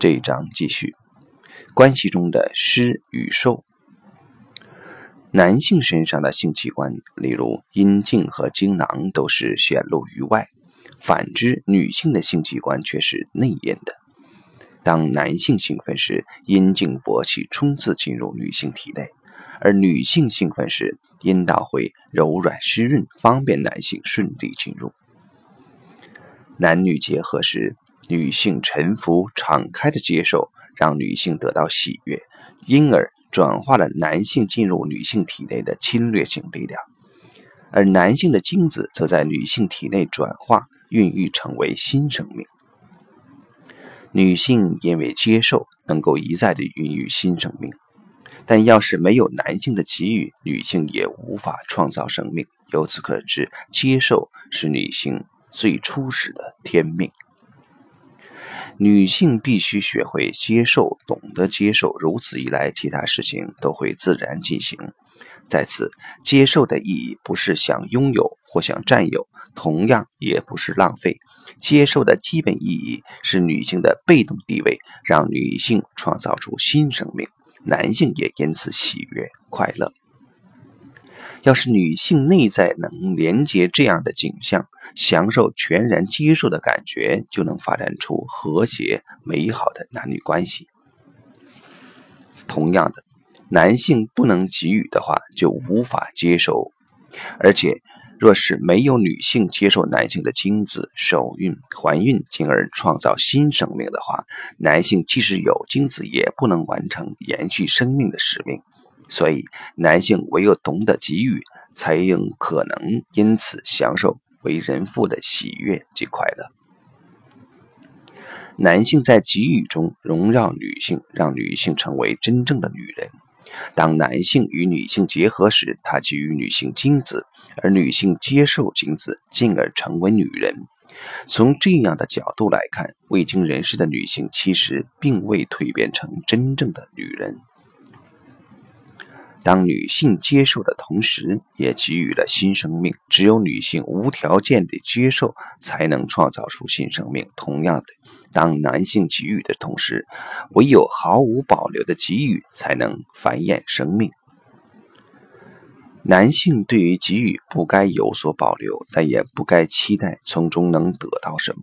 这一章继续，关系中的施与受。男性身上的性器官，例如阴茎和精囊，都是显露于外；反之，女性的性器官却是内隐的。当男性兴奋时，阴茎勃起冲刺进入女性体内；而女性兴奋时，阴道会柔软湿润，方便男性顺利进入。男女结合时，女性臣服、敞开的接受，让女性得到喜悦，因而。转化了男性进入女性体内的侵略性力量，而男性的精子则在女性体内转化、孕育成为新生命。女性因为接受，能够一再的孕育新生命，但要是没有男性的给予，女性也无法创造生命。由此可知，接受是女性最初始的天命。女性必须学会接受，懂得接受，如此一来，其他事情都会自然进行。在此，接受的意义不是想拥有或想占有，同样也不是浪费。接受的基本意义是女性的被动地位，让女性创造出新生命，男性也因此喜悦快乐。要是女性内在能连接这样的景象，享受全然接受的感觉，就能发展出和谐美好的男女关系。同样的，男性不能给予的话，就无法接受。而且，若是没有女性接受男性的精子受孕、怀孕，进而创造新生命的话，男性即使有精子，也不能完成延续生命的使命。所以，男性唯有懂得给予，才有可能因此享受为人父的喜悦及快乐。男性在给予中荣耀女性，让女性成为真正的女人。当男性与女性结合时，他给予女性精子，而女性接受精子，进而成为女人。从这样的角度来看，未经人事的女性其实并未蜕变成真正的女人。当女性接受的同时，也给予了新生命。只有女性无条件的接受，才能创造出新生命。同样的，当男性给予的同时，唯有毫无保留的给予，才能繁衍生命。男性对于给予不该有所保留，但也不该期待从中能得到什么。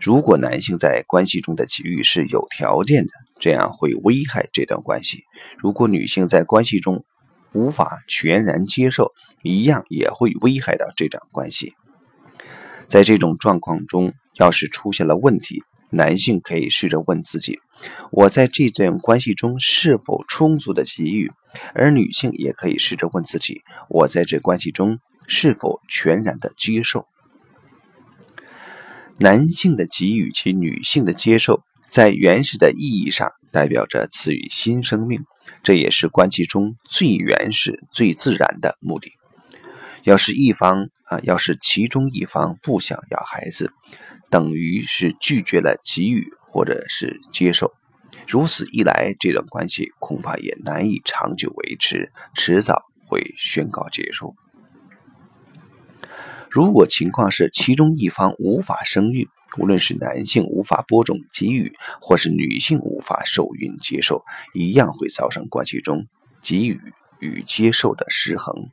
如果男性在关系中的给予是有条件的，这样会危害这段关系。如果女性在关系中无法全然接受，一样也会危害到这段关系。在这种状况中，要是出现了问题，男性可以试着问自己：我在这段关系中是否充足的给予？而女性也可以试着问自己：我在这关系中是否全然的接受？男性的给予及女性的接受。在原始的意义上，代表着赐予新生命，这也是关系中最原始、最自然的目的。要是一方啊，要是其中一方不想要孩子，等于是拒绝了给予或者是接受。如此一来，这段关系恐怕也难以长久维持，迟早会宣告结束。如果情况是其中一方无法生育，无论是男性无法播种给予，或是女性无法受孕接受，一样会造成关系中给予与接受的失衡。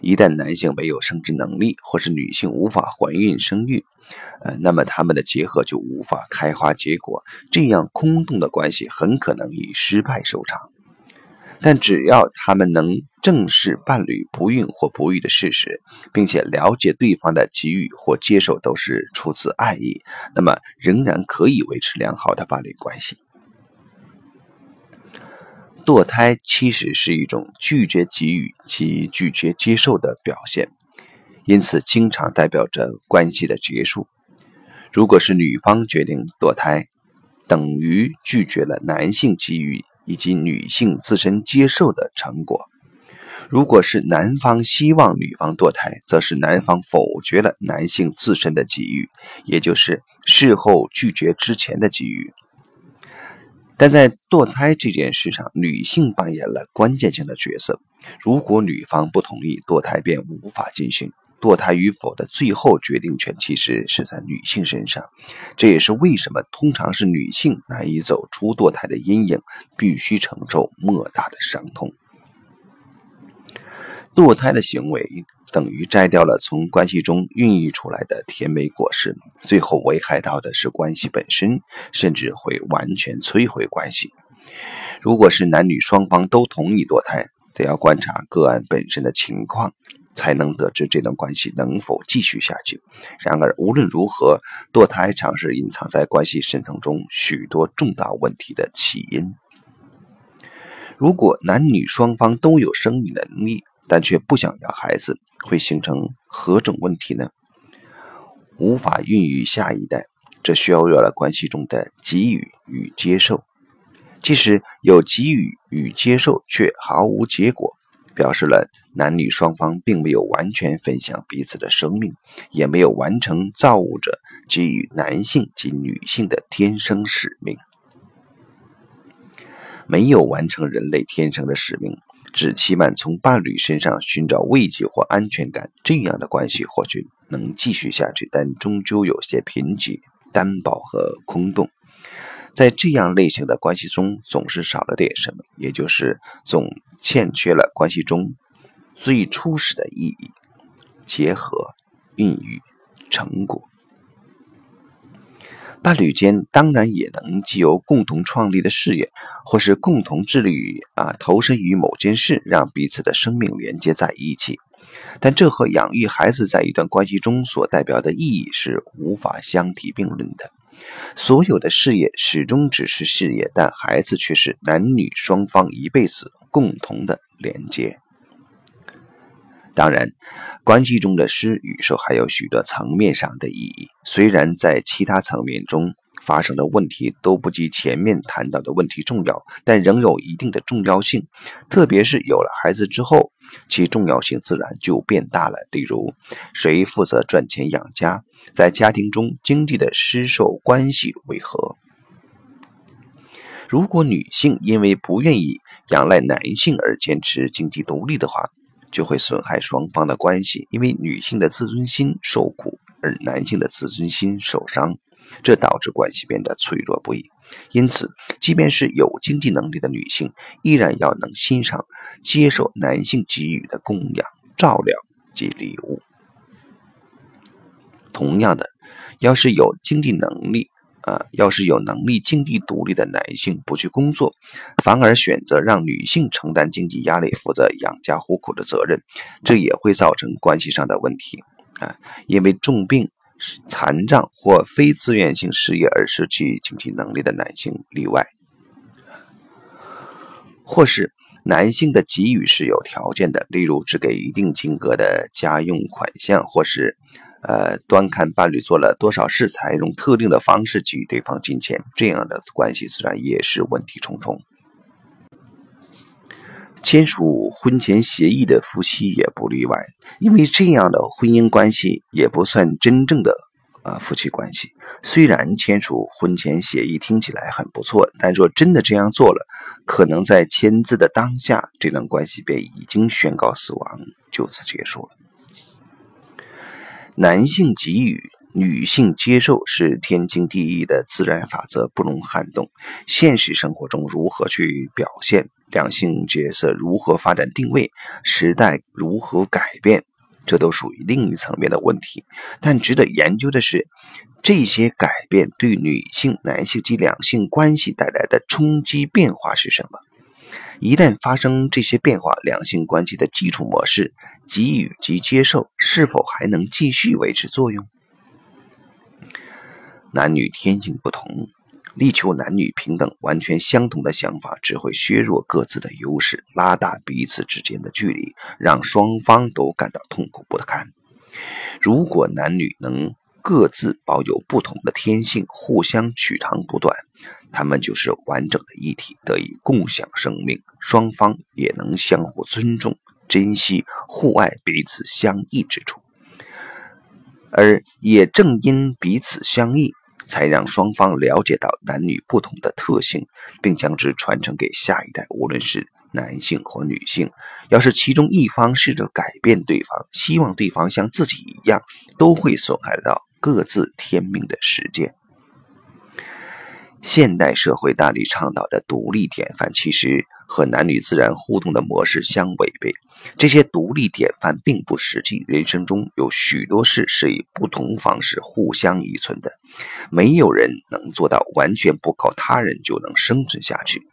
一旦男性没有生殖能力，或是女性无法怀孕生育，呃，那么他们的结合就无法开花结果，这样空洞的关系很可能以失败收场。但只要他们能正视伴侣不孕或不育的事实，并且了解对方的给予或接受都是出自爱意，那么仍然可以维持良好的伴侣关系。堕胎其实是一种拒绝给予及拒绝接受的表现，因此经常代表着关系的结束。如果是女方决定堕胎，等于拒绝了男性给予。以及女性自身接受的成果。如果是男方希望女方堕胎，则是男方否决了男性自身的给予，也就是事后拒绝之前的给予。但在堕胎这件事上，女性扮演了关键性的角色。如果女方不同意，堕胎便无法进行。堕胎与否的最后决定权其实是在女性身上。这也是为什么通常是女性难以走出堕胎的阴影，必须承受莫大的伤痛。堕胎的行为等于摘掉了从关系中孕育出来的甜美果实，最后危害到的是关系本身，甚至会完全摧毁关系。如果是男女双方都同意堕胎，得要观察个案本身的情况，才能得知这段关系能否继续下去。然而，无论如何，堕胎常是隐藏在关系深层中许多重大问题的起因。如果男女双方都有生育能力，但却不想要孩子，会形成何种问题呢？无法孕育下一代，这削弱了关系中的给予与接受。即使有给予与接受，却毫无结果，表示了男女双方并没有完全分享彼此的生命，也没有完成造物者给予男性及女性的天生使命。没有完成人类天生的使命，只期盼从伴侣身上寻找慰藉或安全感，这样的关系或许能继续下去，但终究有些贫瘠、单薄和空洞。在这样类型的关系中，总是少了点什么，也就是总欠缺了关系中最初始的意义：结合、孕育、成果。伴侣间当然也能既有共同创立的事业，或是共同致力于啊投身于某件事，让彼此的生命连接在一起。但这和养育孩子在一段关系中所代表的意义是无法相提并论的。所有的事业始终只是事业，但孩子却是男女双方一辈子共同的连接。当然，关系中的施与受还有许多层面上的意义。虽然在其他层面中发生的问题都不及前面谈到的问题重要，但仍有一定的重要性。特别是有了孩子之后，其重要性自然就变大了。例如，谁负责赚钱养家？在家庭中经济的施受关系为何？如果女性因为不愿意仰赖男性而坚持经济独立的话，就会损害双方的关系，因为女性的自尊心受苦，而男性的自尊心受伤，这导致关系变得脆弱不已。因此，即便是有经济能力的女性，依然要能欣赏、接受男性给予的供养、照料及礼物。同样的，要是有经济能力。啊，要是有能力经济独立的男性不去工作，反而选择让女性承担经济压力、负责养家糊口的责任，这也会造成关系上的问题啊。因为重病、残障或非自愿性失业而失去经济能力的男性例外，或是男性的给予是有条件的，例如只给一定金额的家用款项，或是。呃，端看伴侣做了多少事，才用特定的方式给予对方金钱，这样的关系自然也是问题重重。签署婚前协议的夫妻也不例外，因为这样的婚姻关系也不算真正的啊夫妻关系。虽然签署婚前协议听起来很不错，但若真的这样做了，可能在签字的当下，这段关系便已经宣告死亡，就此结束了。男性给予，女性接受，是天经地义的自然法则，不容撼动。现实生活中如何去表现，两性角色如何发展定位，时代如何改变，这都属于另一层面的问题。但值得研究的是，这些改变对女性、男性及两性关系带来的冲击变化是什么？一旦发生这些变化，两性关系的基础模式——给予及接受，是否还能继续维持作用？男女天性不同，力求男女平等、完全相同的想法，只会削弱各自的优势，拉大彼此之间的距离，让双方都感到痛苦不堪。如果男女能各自保有不同的天性，互相取长补短。他们就是完整的一体，得以共享生命，双方也能相互尊重、珍惜、互爱彼此相异之处。而也正因彼此相异，才让双方了解到男女不同的特性，并将之传承给下一代。无论是男性或女性，要是其中一方试着改变对方，希望对方像自己一样，都会损害到各自天命的实践。现代社会大力倡导的独立典范，其实和男女自然互动的模式相违背。这些独立典范并不实际，人生中有许多事是以不同方式互相依存的，没有人能做到完全不靠他人就能生存下去。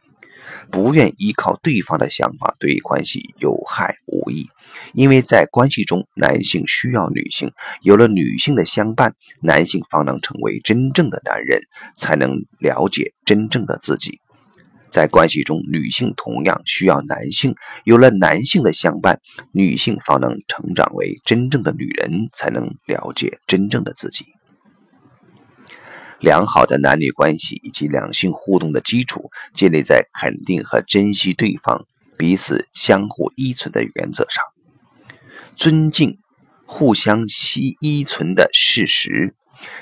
不愿依靠对方的想法对关系有害无益，因为在关系中，男性需要女性，有了女性的相伴，男性方能成为真正的男人，才能了解真正的自己。在关系中，女性同样需要男性，有了男性的相伴，女性方能成长为真正的女人，才能了解真正的自己。良好的男女关系以及两性互动的基础，建立在肯定和珍惜对方、彼此相互依存的原则上，尊敬互相依依存的事实，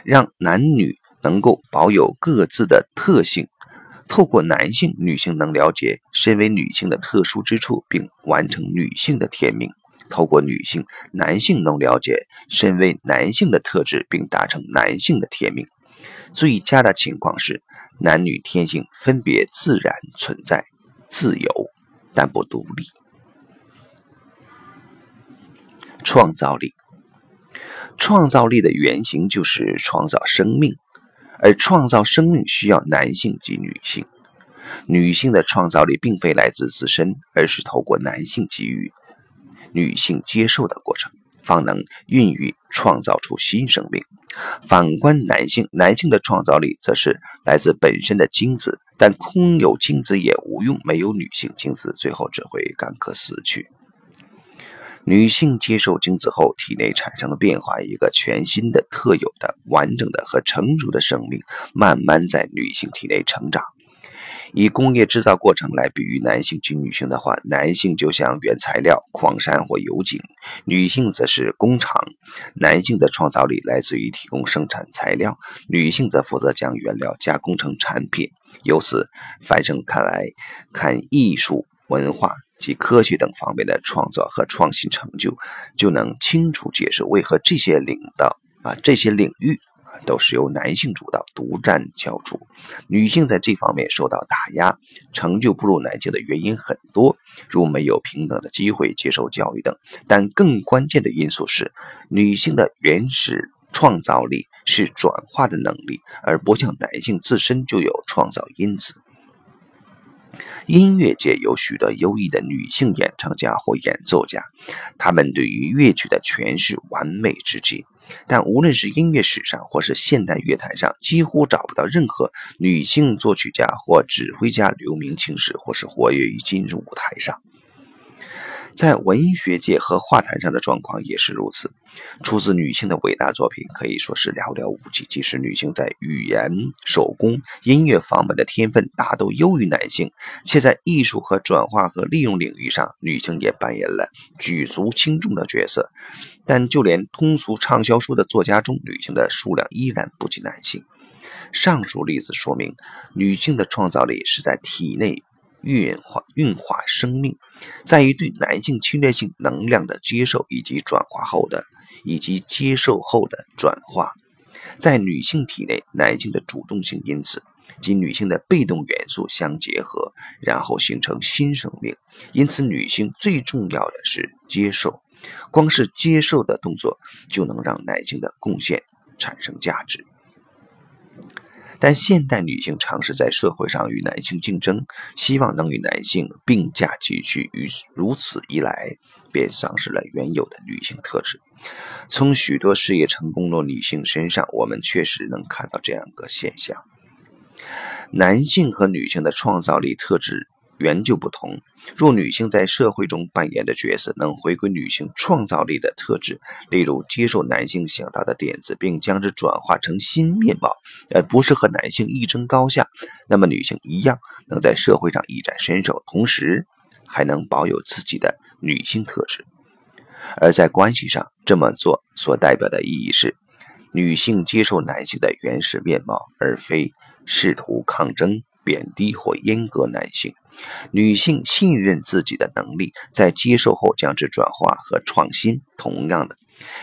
让男女能够保有各自的特性。透过男性，女性能了解身为女性的特殊之处，并完成女性的天命；透过女性，男性能了解身为男性的特质，并达成男性的天命。最佳的情况是，男女天性分别自然存在，自由但不独立。创造力，创造力的原型就是创造生命，而创造生命需要男性及女性。女性的创造力并非来自自身，而是透过男性给予、女性接受的过程。方能孕育创造出新生命。反观男性，男性的创造力则是来自本身的精子，但空有精子也无用，没有女性精子，最后只会干渴死去。女性接受精子后，体内产生了变化，一个全新的、特有的、完整的和成熟的生命，慢慢在女性体内成长。以工业制造过程来比喻男性及女性的话，男性就像原材料、矿山或油井，女性则是工厂。男性的创造力来自于提供生产材料，女性则负责将原料加工成产品。由此，反生看来，看艺术、文化及科学等方面的创造和创新成就，就能清楚解释为何这些领导啊这些领域。都是由男性主导、独占教主，女性在这方面受到打压，成就不如男性的原因很多，如没有平等的机会接受教育等。但更关键的因素是，女性的原始创造力是转化的能力，而不像男性自身就有创造因子。音乐界有许多优异的女性演唱家或演奏家，她们对于乐曲的诠释完美至极。但无论是音乐史上或是现代乐坛上，几乎找不到任何女性作曲家或指挥家留名青史，或是活跃于今日舞台上。在文学界和画坛上的状况也是如此。出自女性的伟大作品可以说是寥寥无几。即使女性在语言、手工、音乐方面的天分大都优于男性，且在艺术和转化和利用领域上，女性也扮演了举足轻重的角色。但就连通俗畅销书的作家中，女性的数量依然不及男性。上述例子说明，女性的创造力是在体内。运化运化生命，在于对男性侵略性能量的接受以及转化后的以及接受后的转化，在女性体内，男性的主动性因子及女性的被动元素相结合，然后形成新生命。因此，女性最重要的是接受，光是接受的动作就能让男性的贡献产生价值。但现代女性尝试在社会上与男性竞争，希望能与男性并驾齐驱，于如此一来，便丧失了原有的女性特质。从许多事业成功的女性身上，我们确实能看到这样一个现象：男性和女性的创造力特质。原就不同。若女性在社会中扮演的角色能回归女性创造力的特质，例如接受男性想到的点子，并将之转化成新面貌，而不是和男性一争高下，那么女性一样能在社会上一展身手，同时还能保有自己的女性特质。而在关系上这么做所代表的意义是，女性接受男性的原始面貌，而非试图抗争、贬低或阉割男性。女性信任自己的能力，在接受后将之转化和创新。同样的，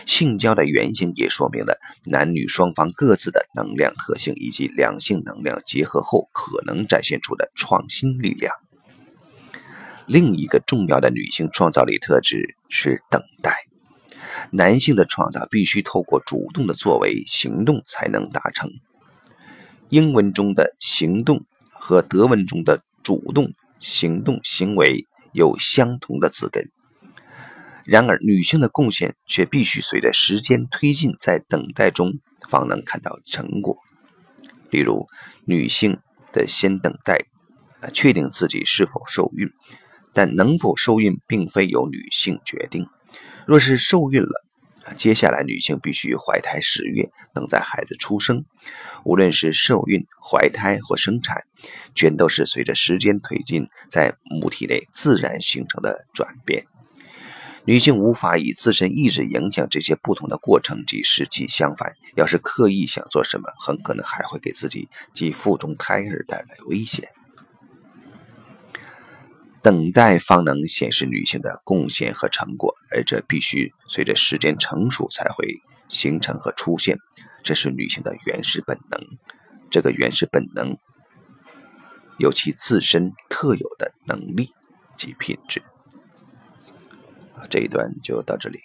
性交的原型也说明了男女双方各自的能量特性，以及两性能量结合后可能展现出的创新力量。另一个重要的女性创造力特质是等待。男性的创造必须透过主动的作为行动才能达成。英文中的行动和德文中的主动行动行为有相同的字根，然而女性的贡献却必须随着时间推进，在等待中方能看到成果。例如，女性的先等待，确定自己是否受孕，但能否受孕并非由女性决定。若是受孕了，接下来女性必须怀胎十月，等待孩子出生。无论是受孕、怀胎或生产，全都是随着时间推进，在母体内自然形成的转变。女性无法以自身意志影响这些不同的过程，即实际相反。要是刻意想做什么，很可能还会给自己及腹中胎儿带来危险。等待方能显示女性的贡献和成果，而这必须随着时间成熟才会形成和出现。这是女性的原始本能，这个原始本能有其自身特有的能力及品质。这一段就到这里。